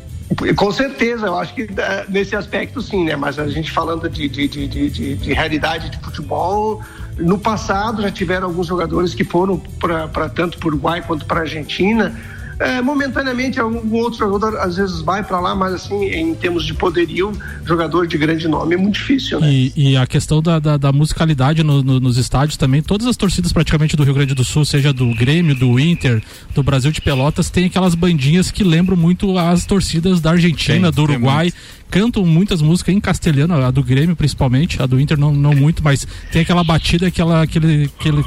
Com certeza, eu acho que é, nesse aspecto sim, né? Mas a gente falando de, de, de, de, de realidade de futebol, no passado já tiveram alguns jogadores que foram para tanto para o Uruguai quanto para a Argentina é, momentaneamente, algum outro jogador às vezes vai para lá, mas assim, em termos de poderio, jogador de grande nome é muito difícil, né? E, e a questão da, da, da musicalidade no, no, nos estádios também, todas as torcidas praticamente do Rio Grande do Sul, seja do Grêmio, do Inter, do Brasil de Pelotas, tem aquelas bandinhas que lembram muito as torcidas da Argentina, tem, do Uruguai. Cantam muitas músicas em castelhano, a do Grêmio principalmente, a do Inter não, não muito, mas tem aquela batida, aquela, aquele, aquele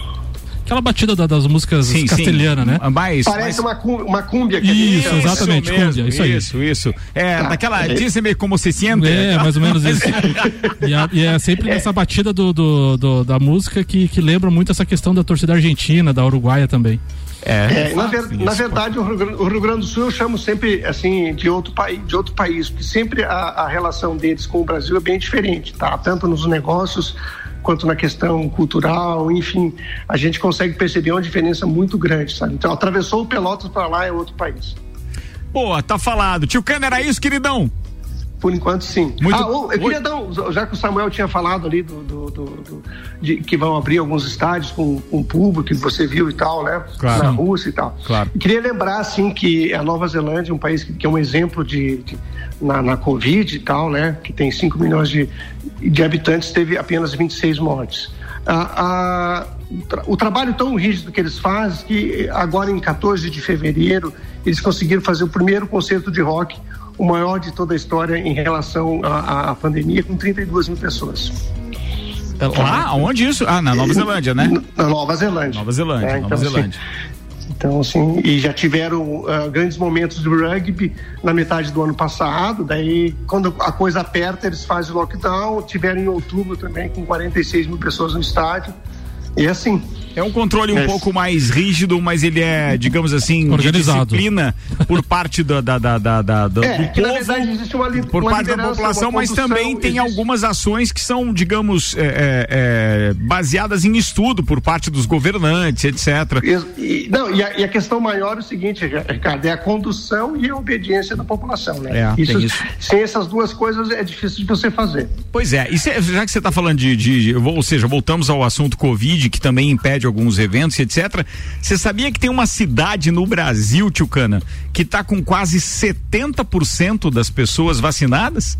Aquela batida da, das músicas sim, castelhanas, né? Mais, Parece mais... Uma, uma cúmbia. Isso, isso, exatamente, isso mesmo, cúmbia, isso aí. Isso, isso. É, tá. daquela, é. diz-me como se sente. É, mais ou menos isso. e, a, e, é sempre é. nessa batida do, do, do, da música que, que lembra muito essa questão da torcida argentina, da uruguaia também. É, é na, ver, na, verdade, o Rio, Grande, o Rio, Grande, do Sul eu chamo sempre assim de outro país, de outro país, porque sempre a, a relação deles com o Brasil é bem diferente, tá? Tanto nos negócios quanto na questão cultural, enfim, a gente consegue perceber uma diferença muito grande, sabe? Então, atravessou o Pelotas para lá é outro país. Boa, tá falado. Tio Cano, era isso, queridão? Por enquanto, sim. Muito... Ah, eu queria dar, um, já que o Samuel tinha falado ali do, do, do, do de, que vão abrir alguns estádios com, com público, que você viu e tal, né? Claro. Na Rússia e tal. Claro. Queria lembrar, assim, que a Nova Zelândia é um país que, que é um exemplo de, de na, na Covid e tal, né? Que tem 5 milhões de, de habitantes, teve apenas 26 mortes. Ah, o trabalho tão rígido que eles fazem que agora em 14 de fevereiro eles conseguiram fazer o primeiro concerto de rock o maior de toda a história em relação à, à pandemia, com 32 mil pessoas. Lá? Onde isso? Ah, na Nova Zelândia, né? Na Nova Zelândia. Nova Zelândia, é, Nova então, Zelândia. Então, assim, e já tiveram uh, grandes momentos do rugby na metade do ano passado. Daí, quando a coisa aperta, eles fazem o lockdown. Tiveram em outubro também, com 46 mil pessoas no estádio. E assim, é um controle um é. pouco mais rígido, mas ele é, digamos assim, organizado. disciplina por parte da, da, da, da, da do é, povo, na verdade uma por uma parte da população, mas também tem existe. algumas ações que são, digamos, é, é, é, baseadas em estudo por parte dos governantes, etc. E, não, e a, e a, questão maior é o seguinte, Ricardo, é a condução e a obediência da população, né? É, isso, isso. Sem essas duas coisas é difícil de você fazer. Pois é, e se, já que você está falando de, de, de, ou seja, voltamos ao assunto Covid, que também impede alguns eventos, etc. Você sabia que tem uma cidade no Brasil, Tchucana, que está com quase 70% das pessoas vacinadas?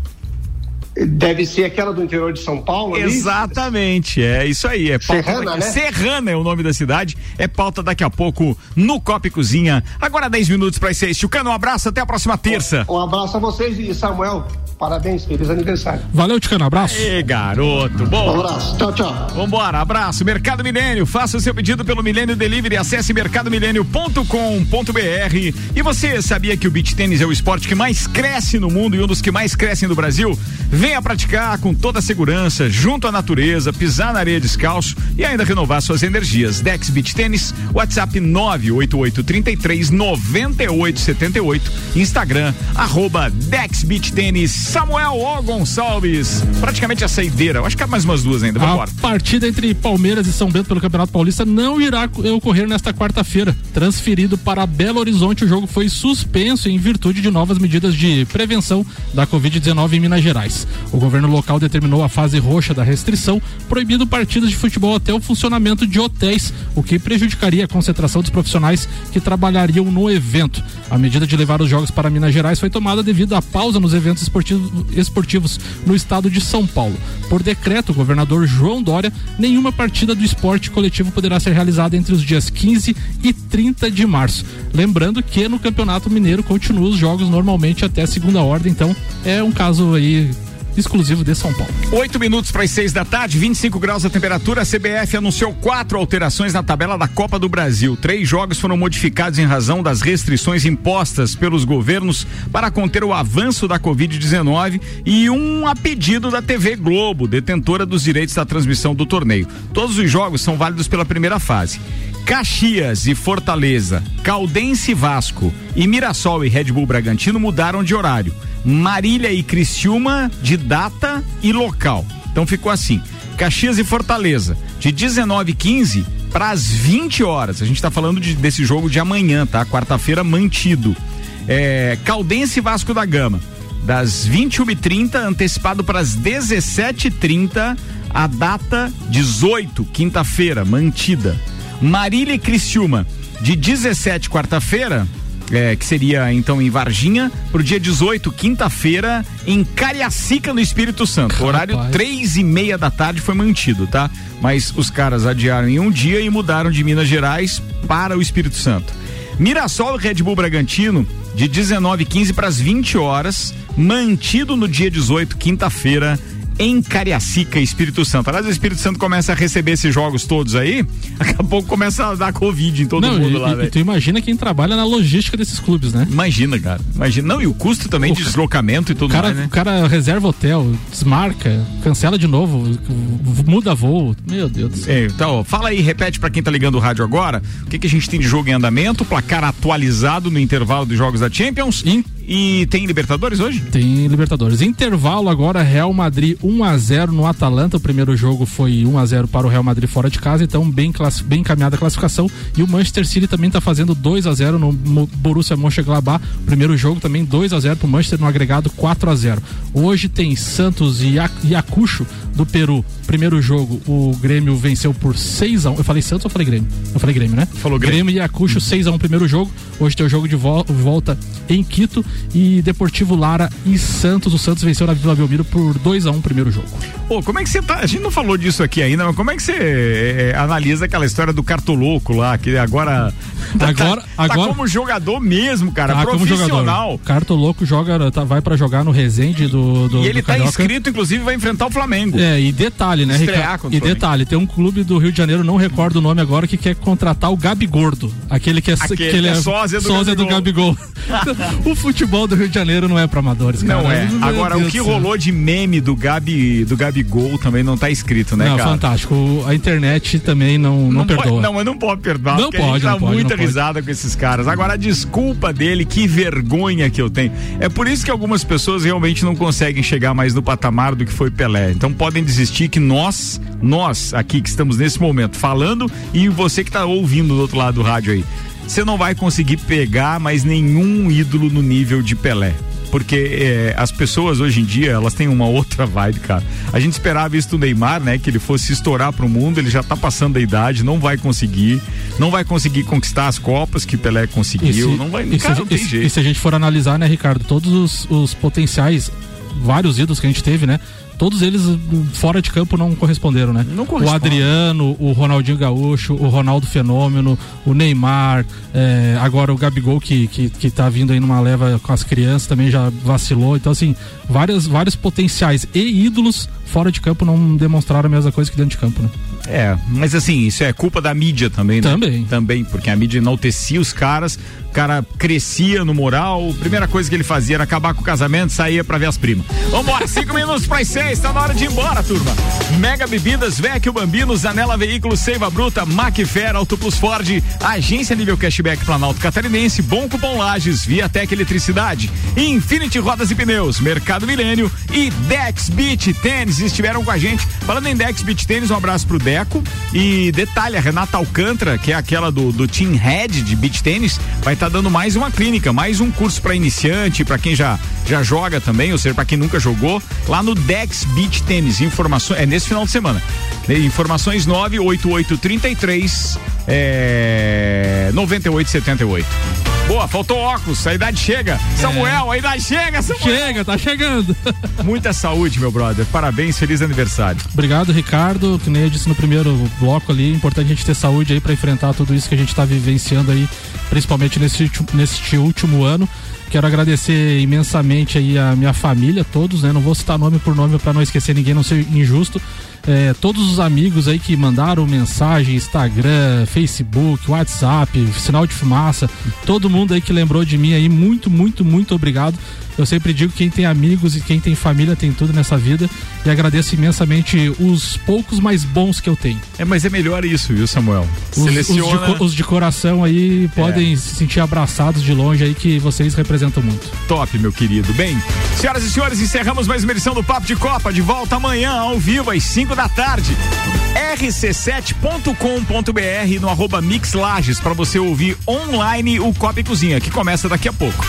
Deve ser aquela do interior de São Paulo, ali? Exatamente, é isso aí. É pauta Serrana, daqui- né? Serrana é o nome da cidade. É pauta daqui a pouco no Copa e Cozinha. Agora 10 minutos para as 6. Chucano, um abraço, até a próxima terça. Um abraço a vocês e Samuel, parabéns, feliz aniversário. Valeu, Ticano, abraço. Ê, garoto, bom. Um abraço, tchau, tchau. Vambora, abraço. Mercado Milênio, faça o seu pedido pelo Milênio Delivery, acesse mercadomilênio.com.br. E você sabia que o beach tênis é o esporte que mais cresce no mundo e um dos que mais crescem no Brasil? Venha praticar com toda a segurança, junto à natureza, pisar na areia descalço e ainda renovar suas energias. Dex Beach Tênis, WhatsApp 98833 9878, Instagram, arroba Dex Beach Tênis, Samuel O Gonçalves. Praticamente a saideira. Eu acho que há mais umas duas ainda. Vambora. A partida entre Palmeiras e São Bento pelo Campeonato Paulista não irá ocorrer nesta quarta-feira. Transferido para Belo Horizonte, o jogo foi suspenso em virtude de novas medidas de prevenção da Covid-19 em Minas Gerais. O governo local determinou a fase roxa da restrição, proibindo partidas de futebol até o funcionamento de hotéis, o que prejudicaria a concentração dos profissionais que trabalhariam no evento. A medida de levar os jogos para Minas Gerais foi tomada devido à pausa nos eventos esportivos, no estado de São Paulo. Por decreto, o governador João Dória, nenhuma partida do esporte coletivo poderá ser realizada entre os dias 15 e 30 de março. Lembrando que no Campeonato Mineiro continuam os jogos normalmente até segunda ordem, então é um caso aí exclusivo de São Paulo. Oito minutos para as seis da tarde, 25 graus a temperatura. A CBF anunciou quatro alterações na tabela da Copa do Brasil. Três jogos foram modificados em razão das restrições impostas pelos governos para conter o avanço da Covid-19 e um a pedido da TV Globo, detentora dos direitos da transmissão do torneio. Todos os jogos são válidos pela primeira fase. Caxias e Fortaleza, Caldense e Vasco e Mirassol e Red Bull Bragantino mudaram de horário. Marília e Criciúma de data e local. Então ficou assim: Caxias e Fortaleza, de 19h15 para as 20 horas. A gente está falando de- desse jogo de amanhã, tá? Quarta-feira mantido. É, Caldense e Vasco da Gama, das 21h30, antecipado para as 17h30, a data 18, quinta-feira, mantida. Marília e Criciúma, de 17, quarta-feira, é, que seria então em Varginha, pro dia 18, quinta-feira, em Cariacica, no Espírito Santo. Horário três e meia da tarde foi mantido, tá? Mas os caras adiaram em um dia e mudaram de Minas Gerais para o Espírito Santo. Mirassol e Red Bull Bragantino, de 19h15 para as 20 horas, mantido no dia 18, quinta-feira, em Cariacica, Espírito Santo. Aliás, o Espírito Santo começa a receber esses jogos todos aí, daqui a pouco começa a dar Covid em todo Não, mundo e, lá, velho. tu imagina quem trabalha na logística desses clubes, né? Imagina, cara. Imagina. Não, e o custo também de deslocamento e tudo O cara, mais, né? o cara reserva hotel, desmarca, cancela de novo, muda voo. Meu Deus do céu. É, então, fala aí, repete pra quem tá ligando o rádio agora, o que, que a gente tem de jogo em andamento, placar atualizado no intervalo dos jogos da Champions. E tem Libertadores hoje? Tem Libertadores. Intervalo agora, Real Madrid 1 a 0 no Atalanta. O primeiro jogo foi 1 a 0 para o Real Madrid fora de casa, então bem, bem encaminhada a classificação. E o Manchester City também está fazendo 2 a 0 no Borussia Mönchengladbach. Primeiro jogo também 2 a 0 para o Manchester no agregado 4 a 0. Hoje tem Santos e Ia- Iacucho do Peru. Primeiro jogo, o Grêmio venceu por 6 a 1. Eu falei Santos ou falei Grêmio? Eu falei Grêmio, né? Falou Grêmio. Grêmio e Iacucho 6 a 1 primeiro jogo. Hoje tem o jogo de vol- volta em Quito e Deportivo Lara e Santos. O Santos venceu na Vila Belmiro por 2 a 1 primeiro jogo. Pô, como é que você tá? A gente não falou disso aqui ainda, mas como é que você é, analisa aquela história do cartoloco lá, que agora. Agora- tá, agora- Tá como jogador mesmo, cara. Tá como profissional. Cartoloco joga, tá, vai pra jogar no Resende do, do E ele do tá Carioca. inscrito, inclusive, vai enfrentar o Flamengo. É, e detalhe, né, Ricardo? E detalhe, tem um clube do Rio de Janeiro, não recordo o nome agora, que quer contratar o Gabi Gordo. Aquele que é, Aquele que é é sósia do sósia do Gabigol. o futebol do Rio de Janeiro não é pra amadores, cara. Não é. Meu Agora, Deus o que rolou de meme do Gabi, do Gabigol também não tá escrito, né, não, cara? fantástico. A internet também não, não, perdoa. Pode, não, mas não pode perdoar, Não porque a gente pode, dá não pode, muita não pode. risada com esses caras. Agora, a desculpa dele, que vergonha que eu tenho. É por isso que algumas pessoas realmente não conseguem chegar mais no patamar do que foi Pelé. Então podem desistir que nós, nós aqui que estamos nesse momento falando e você que tá ouvindo do outro lado do rádio aí, você não vai conseguir pegar mais nenhum ídolo no nível de Pelé. Porque é, as pessoas hoje em dia, elas têm uma outra vibe, cara. A gente esperava isso do Neymar, né? Que ele fosse estourar pro mundo, ele já tá passando da idade, não vai conseguir. Não vai conseguir conquistar as Copas que Pelé conseguiu. Se- não vai, e se, cara, a não gente- tem e se- jeito. e se a gente for analisar, né, Ricardo, todos os, os potenciais vários ídolos que a gente teve, né? Todos eles fora de campo não corresponderam, né? Não O Adriano, o Ronaldinho Gaúcho, o Ronaldo Fenômeno, o Neymar, é, agora o Gabigol que, que, que tá vindo aí numa leva com as crianças também já vacilou. Então, assim, várias, vários potenciais e ídolos fora de campo não demonstraram a mesma coisa que dentro de campo, né? É, mas assim, isso é culpa da mídia também, né? Também. Também, porque a mídia enaltecia os caras, cara crescia no moral, primeira coisa que ele fazia era acabar com o casamento, saía pra ver as primas. Vambora, cinco minutos para seis, tá na hora de ir embora, turma. Mega Bebidas, Vecchio Bambino, Zanela Veículos, Seiva Bruta, Macfer, Auto Plus Ford, Agência Nível Cashback Planalto Catarinense, Bom Cupom Lages, Viatec Eletricidade, Infinity Rodas e Pneus, Mercado Milênio e Dex Beach Tênis estiveram com a gente. Falando em Dex Beach Tênis, um abraço pro Deco e detalhe, a Renata Alcântara, que é aquela do, do Team Head de Beach Tênis, vai estar dando mais uma clínica, mais um curso para iniciante, para quem já já joga também, ou seja, para quem nunca jogou, lá no Dex Beach Tênis. Informações é nesse final de semana. Informações 98833 é, 9878. Boa, faltou óculos, a idade chega. Samuel, a idade chega, Samuel. Chega, tá chegando. Muita saúde, meu brother. Parabéns, feliz aniversário. Obrigado, Ricardo. Que nem eu disse no primeiro bloco ali, importante a gente ter saúde aí para enfrentar tudo isso que a gente tá vivenciando aí, principalmente nesse, neste último ano. Quero agradecer imensamente aí a minha família, todos, né? Não vou citar nome por nome para não esquecer ninguém, não ser injusto. É, todos os amigos aí que mandaram mensagem, Instagram, Facebook, WhatsApp, sinal de fumaça, todo mundo aí que lembrou de mim aí, muito, muito, muito obrigado. Eu sempre digo que quem tem amigos e quem tem família tem tudo nessa vida e agradeço imensamente os poucos mais bons que eu tenho. É, mas é melhor isso, viu, Samuel? Os, Seleciona... os, de, os de, coração aí podem é. se sentir abraçados de longe aí que vocês representam muito. Top, meu querido. Bem, senhoras e senhores, encerramos mais uma edição do Papo de Copa. De volta amanhã, ao vivo, às 5 da tarde. rc7.com.br no arroba Mix Lages para você ouvir online o Copa e Cozinha, que começa daqui a pouco.